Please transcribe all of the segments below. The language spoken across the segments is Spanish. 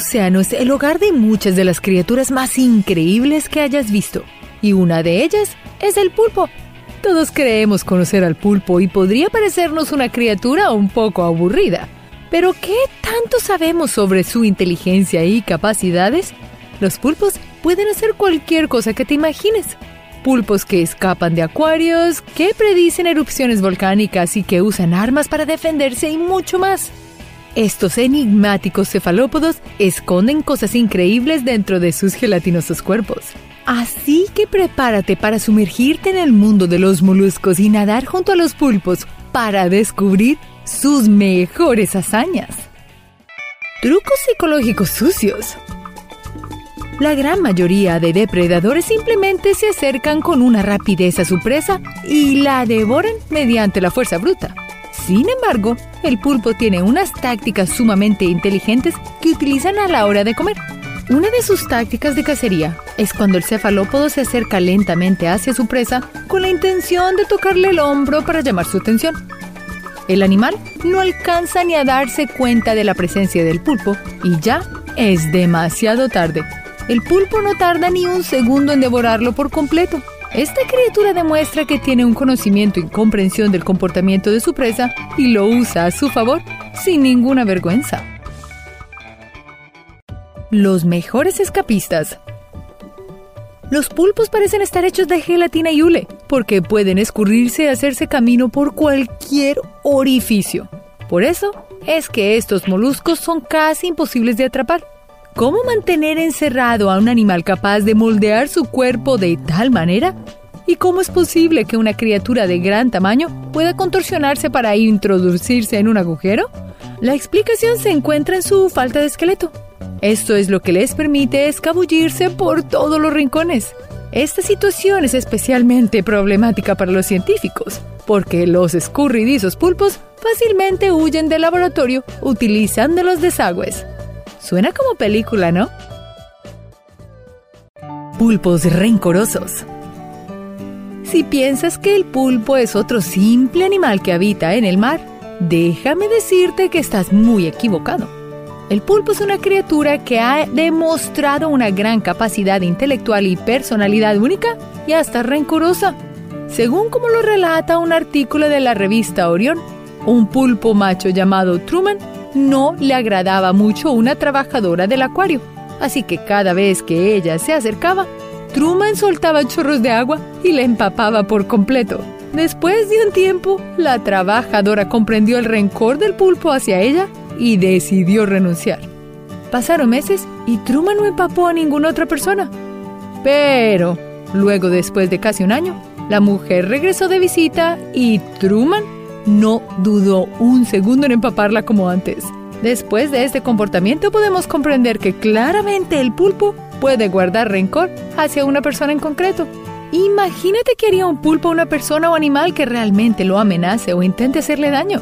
océano es el hogar de muchas de las criaturas más increíbles que hayas visto. Y una de ellas es el pulpo. Todos creemos conocer al pulpo y podría parecernos una criatura un poco aburrida. Pero ¿qué tanto sabemos sobre su inteligencia y capacidades? Los pulpos pueden hacer cualquier cosa que te imagines. Pulpos que escapan de acuarios, que predicen erupciones volcánicas y que usan armas para defenderse y mucho más. Estos enigmáticos cefalópodos esconden cosas increíbles dentro de sus gelatinosos cuerpos. Así que prepárate para sumergirte en el mundo de los moluscos y nadar junto a los pulpos para descubrir sus mejores hazañas. Trucos psicológicos sucios. La gran mayoría de depredadores simplemente se acercan con una rapidez a su presa y la devoran mediante la fuerza bruta. Sin embargo, el pulpo tiene unas tácticas sumamente inteligentes que utilizan a la hora de comer. Una de sus tácticas de cacería es cuando el cefalópodo se acerca lentamente hacia su presa con la intención de tocarle el hombro para llamar su atención. El animal no alcanza ni a darse cuenta de la presencia del pulpo y ya es demasiado tarde. El pulpo no tarda ni un segundo en devorarlo por completo. Esta criatura demuestra que tiene un conocimiento y comprensión del comportamiento de su presa y lo usa a su favor sin ninguna vergüenza. Los mejores escapistas. Los pulpos parecen estar hechos de gelatina y hule, porque pueden escurrirse y hacerse camino por cualquier orificio. Por eso es que estos moluscos son casi imposibles de atrapar. ¿Cómo mantener encerrado a un animal capaz de moldear su cuerpo de tal manera? ¿Y cómo es posible que una criatura de gran tamaño pueda contorsionarse para introducirse en un agujero? La explicación se encuentra en su falta de esqueleto. Esto es lo que les permite escabullirse por todos los rincones. Esta situación es especialmente problemática para los científicos, porque los escurridizos pulpos fácilmente huyen del laboratorio utilizando los desagües. Suena como película, ¿no? Pulpos rencorosos. Si piensas que el pulpo es otro simple animal que habita en el mar, déjame decirte que estás muy equivocado. El pulpo es una criatura que ha demostrado una gran capacidad intelectual y personalidad única y hasta rencorosa. Según como lo relata un artículo de la revista Orión, un pulpo macho llamado Truman no le agradaba mucho una trabajadora del acuario, así que cada vez que ella se acercaba, Truman soltaba chorros de agua y le empapaba por completo. Después de un tiempo, la trabajadora comprendió el rencor del pulpo hacia ella y decidió renunciar. Pasaron meses y Truman no empapó a ninguna otra persona. Pero, luego después de casi un año, la mujer regresó de visita y Truman no dudó un segundo en empaparla como antes. Después de este comportamiento podemos comprender que claramente el pulpo puede guardar rencor hacia una persona en concreto. Imagínate que haría un pulpo a una persona o animal que realmente lo amenace o intente hacerle daño.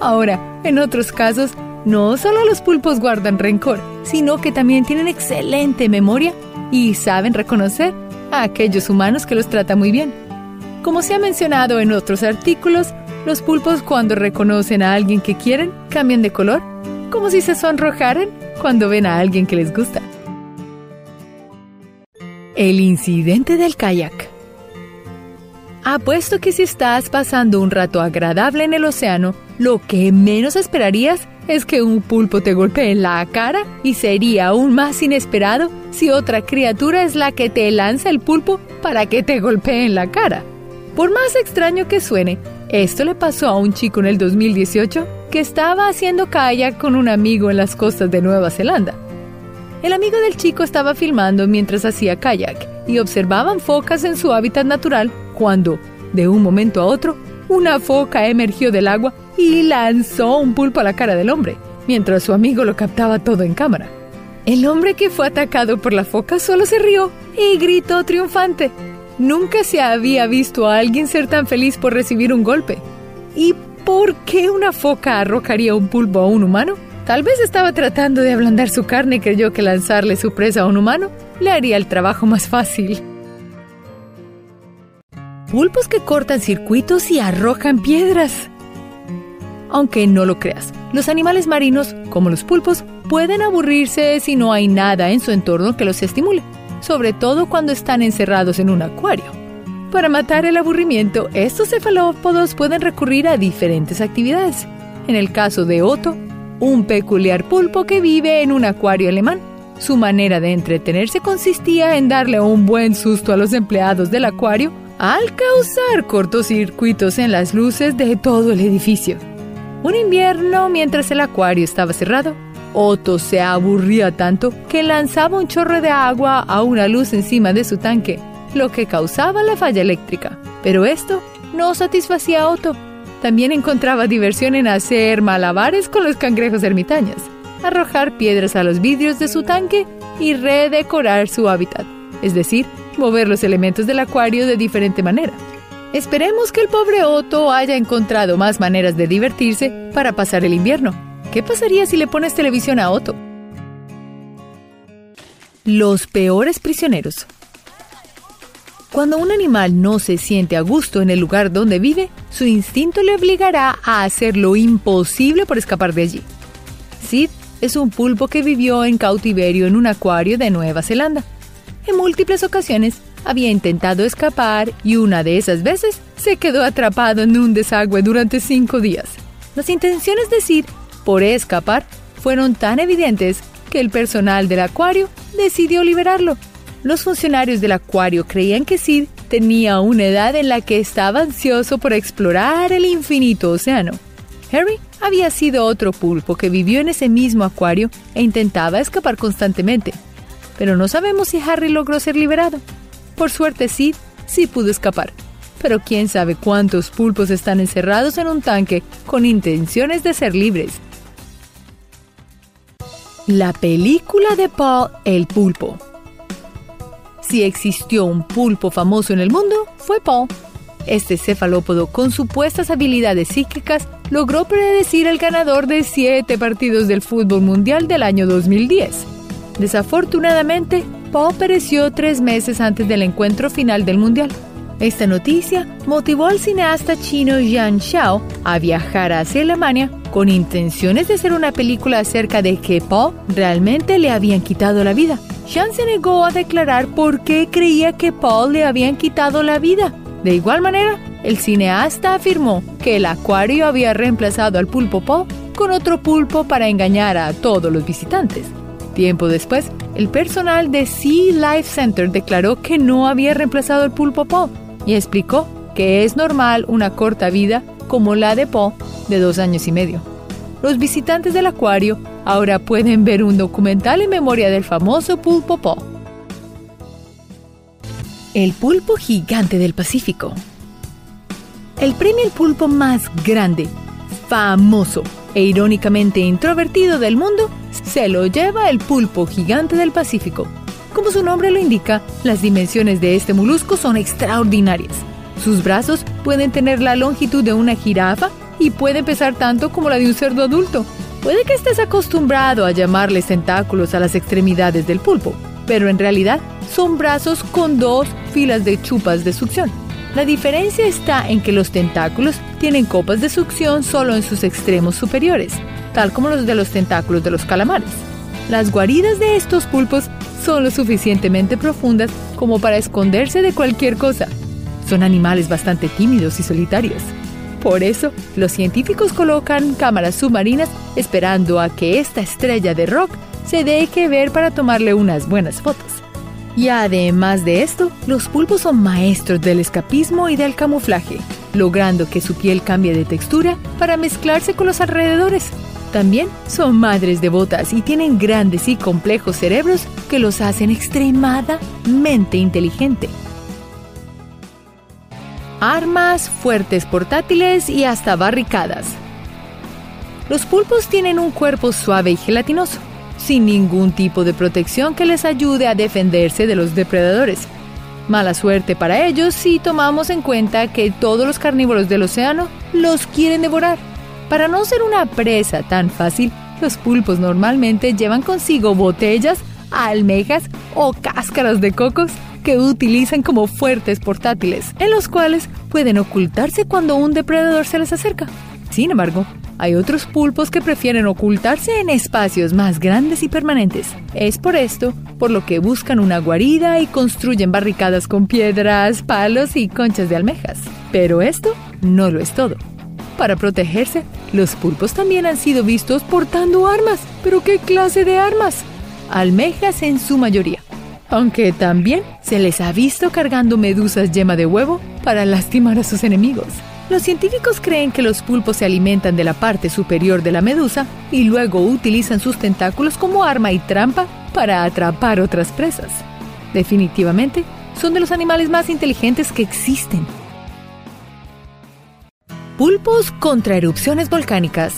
Ahora, en otros casos, no solo los pulpos guardan rencor, sino que también tienen excelente memoria y saben reconocer a aquellos humanos que los trata muy bien. Como se ha mencionado en otros artículos, los pulpos cuando reconocen a alguien que quieren cambian de color, como si se sonrojaran cuando ven a alguien que les gusta. El incidente del kayak. Apuesto que si estás pasando un rato agradable en el océano, lo que menos esperarías es que un pulpo te golpee en la cara y sería aún más inesperado si otra criatura es la que te lanza el pulpo para que te golpee en la cara. Por más extraño que suene, esto le pasó a un chico en el 2018 que estaba haciendo kayak con un amigo en las costas de Nueva Zelanda. El amigo del chico estaba filmando mientras hacía kayak y observaban focas en su hábitat natural cuando, de un momento a otro, una foca emergió del agua y lanzó un pulpo a la cara del hombre, mientras su amigo lo captaba todo en cámara. El hombre que fue atacado por la foca solo se rió y gritó triunfante. Nunca se había visto a alguien ser tan feliz por recibir un golpe. ¿Y por qué una foca arrojaría un pulpo a un humano? Tal vez estaba tratando de ablandar su carne y creyó que lanzarle su presa a un humano le haría el trabajo más fácil. Pulpos que cortan circuitos y arrojan piedras. Aunque no lo creas, los animales marinos, como los pulpos, pueden aburrirse si no hay nada en su entorno que los estimule, sobre todo cuando están encerrados en un acuario. Para matar el aburrimiento, estos cefalópodos pueden recurrir a diferentes actividades. En el caso de Otto, un peculiar pulpo que vive en un acuario alemán. Su manera de entretenerse consistía en darle un buen susto a los empleados del acuario al causar cortocircuitos en las luces de todo el edificio. Un invierno, mientras el acuario estaba cerrado, Otto se aburría tanto que lanzaba un chorro de agua a una luz encima de su tanque, lo que causaba la falla eléctrica. Pero esto no satisfacía a Otto. También encontraba diversión en hacer malabares con los cangrejos ermitaños, arrojar piedras a los vidrios de su tanque y redecorar su hábitat, es decir, mover los elementos del acuario de diferente manera. Esperemos que el pobre Otto haya encontrado más maneras de divertirse para pasar el invierno. ¿Qué pasaría si le pones televisión a Otto? Los peores prisioneros. Cuando un animal no se siente a gusto en el lugar donde vive, su instinto le obligará a hacer lo imposible por escapar de allí. Sid es un pulpo que vivió en cautiverio en un acuario de Nueva Zelanda. En múltiples ocasiones había intentado escapar y una de esas veces se quedó atrapado en un desagüe durante cinco días. Las intenciones de Sid por escapar fueron tan evidentes que el personal del acuario decidió liberarlo. Los funcionarios del acuario creían que Sid tenía una edad en la que estaba ansioso por explorar el infinito océano. Harry había sido otro pulpo que vivió en ese mismo acuario e intentaba escapar constantemente pero no sabemos si Harry logró ser liberado. Por suerte, Sid sí pudo escapar. Pero quién sabe cuántos pulpos están encerrados en un tanque con intenciones de ser libres. La película de Paul el pulpo. Si existió un pulpo famoso en el mundo, fue Paul. Este cefalópodo con supuestas habilidades psíquicas logró predecir el ganador de siete partidos del fútbol mundial del año 2010. Desafortunadamente, Paul pereció tres meses antes del encuentro final del Mundial. Esta noticia motivó al cineasta chino Yang Xiao a viajar hacia Alemania con intenciones de hacer una película acerca de que Paul realmente le habían quitado la vida. Xiang se negó a declarar por qué creía que Paul le habían quitado la vida. De igual manera, el cineasta afirmó que el acuario había reemplazado al pulpo Paul con otro pulpo para engañar a todos los visitantes. Tiempo después, el personal de Sea Life Center declaró que no había reemplazado el pulpo Po y explicó que es normal una corta vida como la de Po de dos años y medio. Los visitantes del acuario ahora pueden ver un documental en memoria del famoso pulpo Po. El pulpo gigante del Pacífico. El premio El Pulpo más grande, famoso e irónicamente introvertido del mundo se lo lleva el pulpo gigante del Pacífico. Como su nombre lo indica, las dimensiones de este molusco son extraordinarias. Sus brazos pueden tener la longitud de una jirafa y pueden pesar tanto como la de un cerdo adulto. Puede que estés acostumbrado a llamarles tentáculos a las extremidades del pulpo, pero en realidad son brazos con dos filas de chupas de succión. La diferencia está en que los tentáculos tienen copas de succión solo en sus extremos superiores, tal como los de los tentáculos de los calamares. Las guaridas de estos pulpos son lo suficientemente profundas como para esconderse de cualquier cosa. Son animales bastante tímidos y solitarios. Por eso, los científicos colocan cámaras submarinas esperando a que esta estrella de rock se deje ver para tomarle unas buenas fotos. Y además de esto, los pulpos son maestros del escapismo y del camuflaje, logrando que su piel cambie de textura para mezclarse con los alrededores. También son madres devotas y tienen grandes y complejos cerebros que los hacen extremadamente inteligentes. Armas, fuertes portátiles y hasta barricadas. Los pulpos tienen un cuerpo suave y gelatinoso, sin ningún tipo de protección que les ayude a defenderse de los depredadores. Mala suerte para ellos si tomamos en cuenta que todos los carnívoros del océano los quieren devorar. Para no ser una presa tan fácil, los pulpos normalmente llevan consigo botellas, almejas o cáscaras de cocos que utilizan como fuertes portátiles, en los cuales pueden ocultarse cuando un depredador se les acerca. Sin embargo, hay otros pulpos que prefieren ocultarse en espacios más grandes y permanentes. Es por esto por lo que buscan una guarida y construyen barricadas con piedras, palos y conchas de almejas. Pero esto no lo es todo. Para protegerse, los pulpos también han sido vistos portando armas. ¿Pero qué clase de armas? Almejas en su mayoría. Aunque también se les ha visto cargando medusas yema de huevo para lastimar a sus enemigos. Los científicos creen que los pulpos se alimentan de la parte superior de la medusa y luego utilizan sus tentáculos como arma y trampa para atrapar otras presas. Definitivamente, son de los animales más inteligentes que existen. Pulpos contra erupciones volcánicas.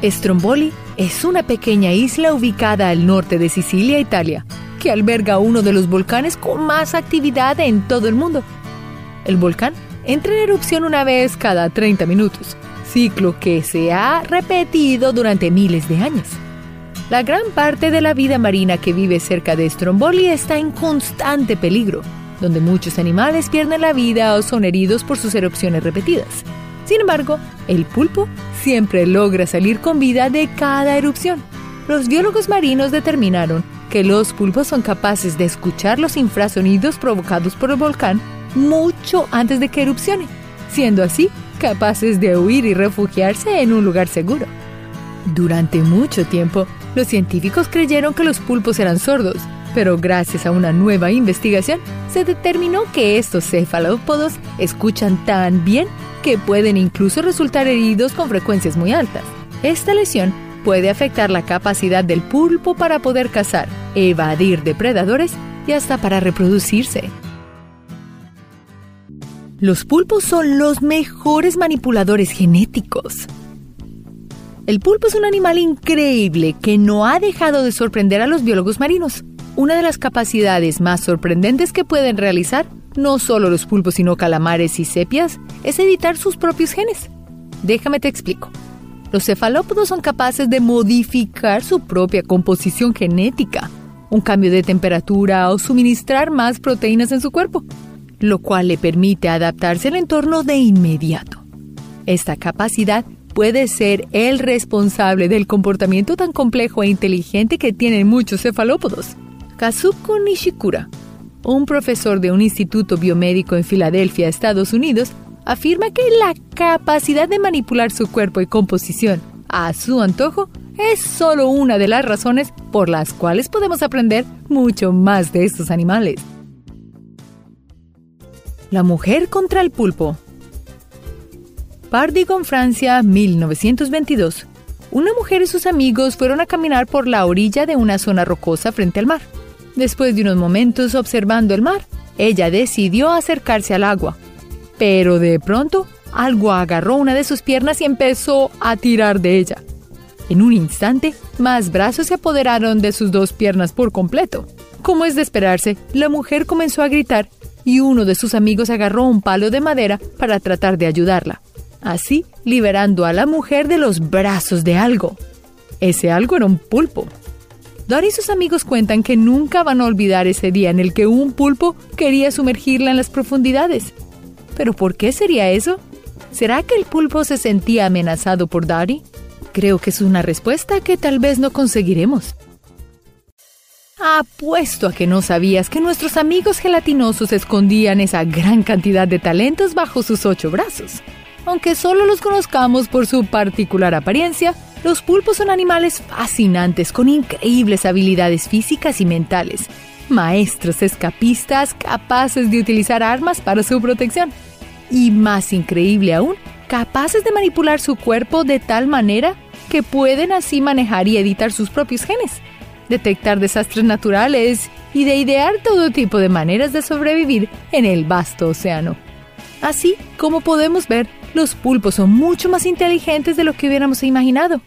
Stromboli es una pequeña isla ubicada al norte de Sicilia, Italia, que alberga uno de los volcanes con más actividad en todo el mundo. El volcán entra en erupción una vez cada 30 minutos, ciclo que se ha repetido durante miles de años. La gran parte de la vida marina que vive cerca de Stromboli está en constante peligro, donde muchos animales pierden la vida o son heridos por sus erupciones repetidas. Sin embargo, el pulpo siempre logra salir con vida de cada erupción. Los biólogos marinos determinaron que los pulpos son capaces de escuchar los infrasonidos provocados por el volcán mucho antes de que erupcione, siendo así capaces de huir y refugiarse en un lugar seguro. Durante mucho tiempo, los científicos creyeron que los pulpos eran sordos, pero gracias a una nueva investigación se determinó que estos cefalópodos escuchan tan bien que pueden incluso resultar heridos con frecuencias muy altas. Esta lesión puede afectar la capacidad del pulpo para poder cazar, evadir depredadores y hasta para reproducirse. Los pulpos son los mejores manipuladores genéticos. El pulpo es un animal increíble que no ha dejado de sorprender a los biólogos marinos. Una de las capacidades más sorprendentes que pueden realizar, no solo los pulpos sino calamares y sepias, es editar sus propios genes. Déjame te explico. Los cefalópodos son capaces de modificar su propia composición genética, un cambio de temperatura o suministrar más proteínas en su cuerpo lo cual le permite adaptarse al entorno de inmediato. Esta capacidad puede ser el responsable del comportamiento tan complejo e inteligente que tienen muchos cefalópodos. Kazuko Nishikura, un profesor de un instituto biomédico en Filadelfia, Estados Unidos, afirma que la capacidad de manipular su cuerpo y composición a su antojo es solo una de las razones por las cuales podemos aprender mucho más de estos animales. La mujer contra el pulpo. Pardigon, Francia, 1922. Una mujer y sus amigos fueron a caminar por la orilla de una zona rocosa frente al mar. Después de unos momentos observando el mar, ella decidió acercarse al agua. Pero de pronto, algo agarró una de sus piernas y empezó a tirar de ella. En un instante, más brazos se apoderaron de sus dos piernas por completo. Como es de esperarse, la mujer comenzó a gritar y uno de sus amigos agarró un palo de madera para tratar de ayudarla, así liberando a la mujer de los brazos de algo. Ese algo era un pulpo. Dora y sus amigos cuentan que nunca van a olvidar ese día en el que un pulpo quería sumergirla en las profundidades. ¿Pero por qué sería eso? ¿Será que el pulpo se sentía amenazado por Dari? Creo que es una respuesta que tal vez no conseguiremos. Apuesto a que no sabías que nuestros amigos gelatinosos escondían esa gran cantidad de talentos bajo sus ocho brazos. Aunque solo los conozcamos por su particular apariencia, los pulpos son animales fascinantes con increíbles habilidades físicas y mentales, maestros escapistas capaces de utilizar armas para su protección. Y más increíble aún, capaces de manipular su cuerpo de tal manera que pueden así manejar y editar sus propios genes detectar desastres naturales y de idear todo tipo de maneras de sobrevivir en el vasto océano. Así como podemos ver, los pulpos son mucho más inteligentes de lo que hubiéramos imaginado.